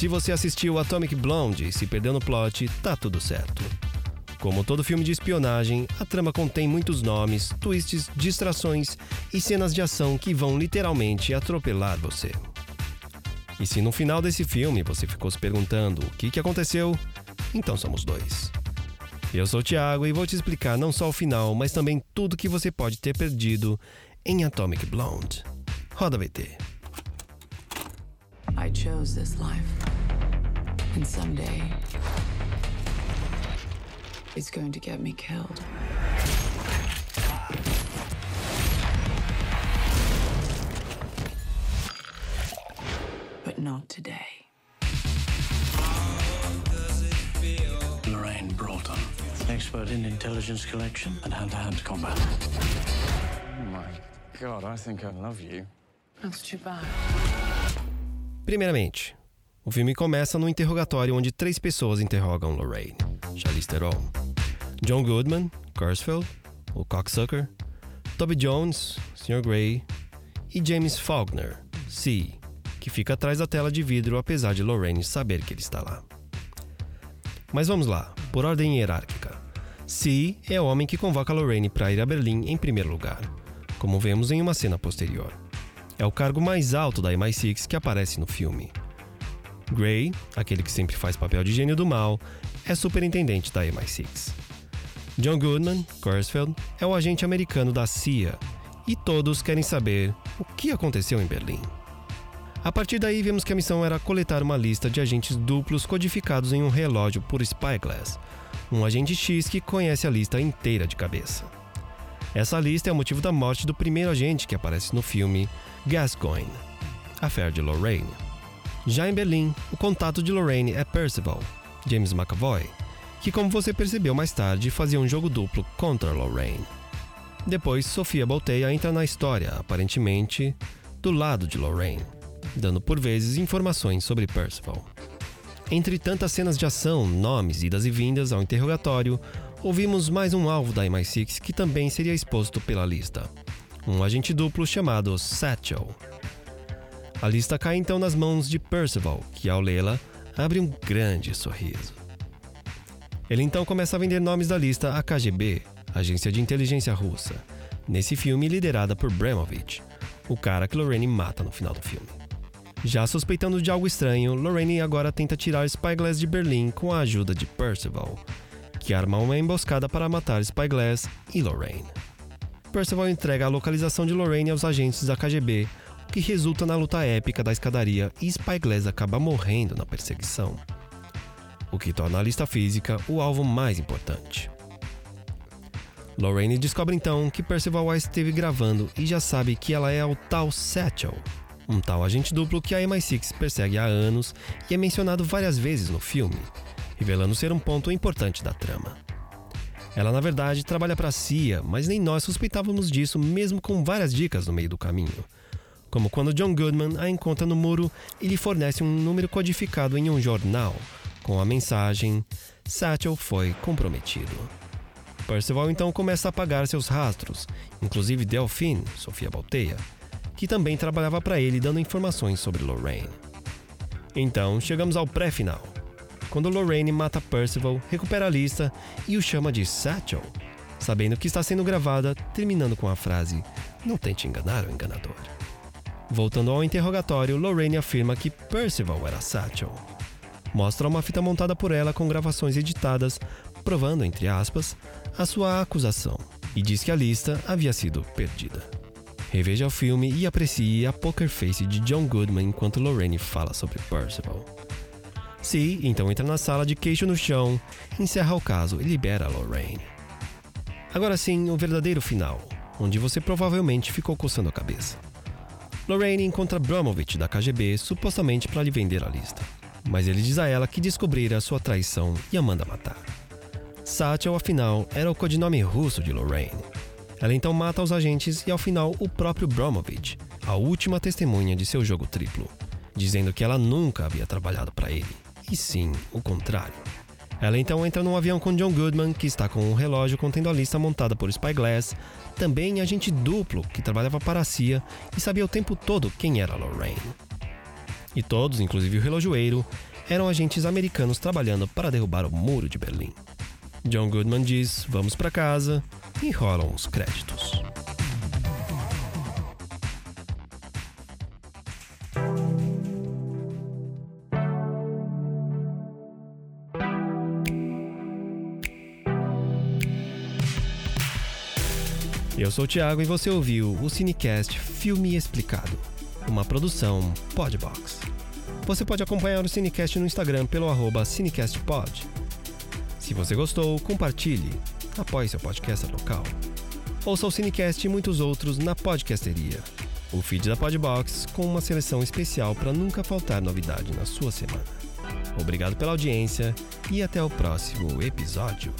Se você assistiu Atomic Blonde e se perdeu no plot, tá tudo certo. Como todo filme de espionagem, a trama contém muitos nomes, twists, distrações e cenas de ação que vão literalmente atropelar você. E se no final desse filme você ficou se perguntando o que, que aconteceu, então somos dois. Eu sou o Thiago e vou te explicar não só o final, mas também tudo que você pode ter perdido em Atomic Blonde. Roda VT. I chose this life. And someday it's going to get me killed. But not today. Lorraine Broughton, expert in intelligence collection and hand-to-hand combat. Oh my god, I think I love you. That's too bad. Primeiramente, o filme começa no interrogatório onde três pessoas interrogam Lorraine, Charlize Theron, John Goodman, Kurzfeld, o cocksucker, Toby Jones, Sr. Grey e James Faulkner, C, que fica atrás da tela de vidro apesar de Lorraine saber que ele está lá. Mas vamos lá, por ordem hierárquica. C é o homem que convoca Lorraine para ir a Berlim em primeiro lugar, como vemos em uma cena posterior. É o cargo mais alto da MI6 que aparece no filme. Gray, aquele que sempre faz papel de gênio do mal, é superintendente da MI6. John Goodman, Kurzfeld, é o agente americano da CIA e todos querem saber o que aconteceu em Berlim. A partir daí, vemos que a missão era coletar uma lista de agentes duplos codificados em um relógio por Spyglass, um agente X que conhece a lista inteira de cabeça. Essa lista é o motivo da morte do primeiro agente que aparece no filme, Gascoigne, a fé de Lorraine. Já em Berlim, o contato de Lorraine é Percival, James McAvoy, que, como você percebeu mais tarde, fazia um jogo duplo contra Lorraine. Depois, Sofia Bolteia entra na história, aparentemente do lado de Lorraine dando por vezes informações sobre Percival. Entre tantas cenas de ação, nomes, idas e vindas ao interrogatório, ouvimos mais um alvo da MI6 que também seria exposto pela lista. Um agente duplo chamado Satchel. A lista cai então nas mãos de Percival, que ao lê-la, abre um grande sorriso. Ele então começa a vender nomes da lista à KGB, agência de inteligência russa, nesse filme liderada por Bremovich, o cara que Lorraine mata no final do filme. Já suspeitando de algo estranho, Lorraine agora tenta tirar Spyglass de Berlim com a ajuda de Percival, que arma uma emboscada para matar Spyglass e Lorraine. Percival entrega a localização de Lorraine aos agentes da KGB, que resulta na luta épica da escadaria e Spyglass acaba morrendo na perseguição, o que torna a lista física o alvo mais importante. Lorraine descobre então que Percival a esteve gravando e já sabe que ela é o tal Satchel, um tal agente duplo que a MI6 persegue há anos e é mencionado várias vezes no filme, revelando ser um ponto importante da trama. Ela, na verdade, trabalha para a CIA, mas nem nós suspeitávamos disso, mesmo com várias dicas no meio do caminho. Como quando John Goodman a encontra no muro e lhe fornece um número codificado em um jornal, com a mensagem: Satchel foi comprometido. Percival então começa a apagar seus rastros, inclusive Delphine, Sofia Balteia, que também trabalhava para ele dando informações sobre Lorraine. Então, chegamos ao pré-final, quando Lorraine mata Percival, recupera a lista e o chama de Satchel, sabendo que está sendo gravada, terminando com a frase: Não tente enganar o enganador. Voltando ao interrogatório, Lorraine afirma que Percival era Satchel. Mostra uma fita montada por ela com gravações editadas, provando, entre aspas, a sua acusação, e diz que a lista havia sido perdida. Reveja o filme e aprecie a poker face de John Goodman enquanto Lorraine fala sobre Percival. Si então entra na sala de queixo no chão, encerra o caso e libera Lorraine. Agora sim, o verdadeiro final, onde você provavelmente ficou coçando a cabeça. Lorraine encontra Bromovich da KGB supostamente para lhe vender a lista, mas ele diz a ela que descobrira sua traição e a manda matar. Satchel, afinal, era o codinome russo de Lorraine, ela então mata os agentes e ao final o próprio Bromovich, a última testemunha de seu jogo triplo, dizendo que ela nunca havia trabalhado para ele, e sim o contrário. Ela então entra num avião com John Goodman, que está com um relógio contendo a lista montada por Spyglass, também agente duplo que trabalhava para a CIA e sabia o tempo todo quem era Lorraine. E todos, inclusive o relojoeiro, eram agentes americanos trabalhando para derrubar o Muro de Berlim. John Goodman diz: Vamos para casa e rolam os créditos. Eu sou o Thiago e você ouviu o Cinecast Filme Explicado, uma produção Podbox. Você pode acompanhar o Cinecast no Instagram pelo arroba CinecastPod. Se você gostou, compartilhe, apoie seu podcast local. Ouça o Cinecast e muitos outros na podcasteria. O feed da Podbox com uma seleção especial para nunca faltar novidade na sua semana. Obrigado pela audiência e até o próximo episódio.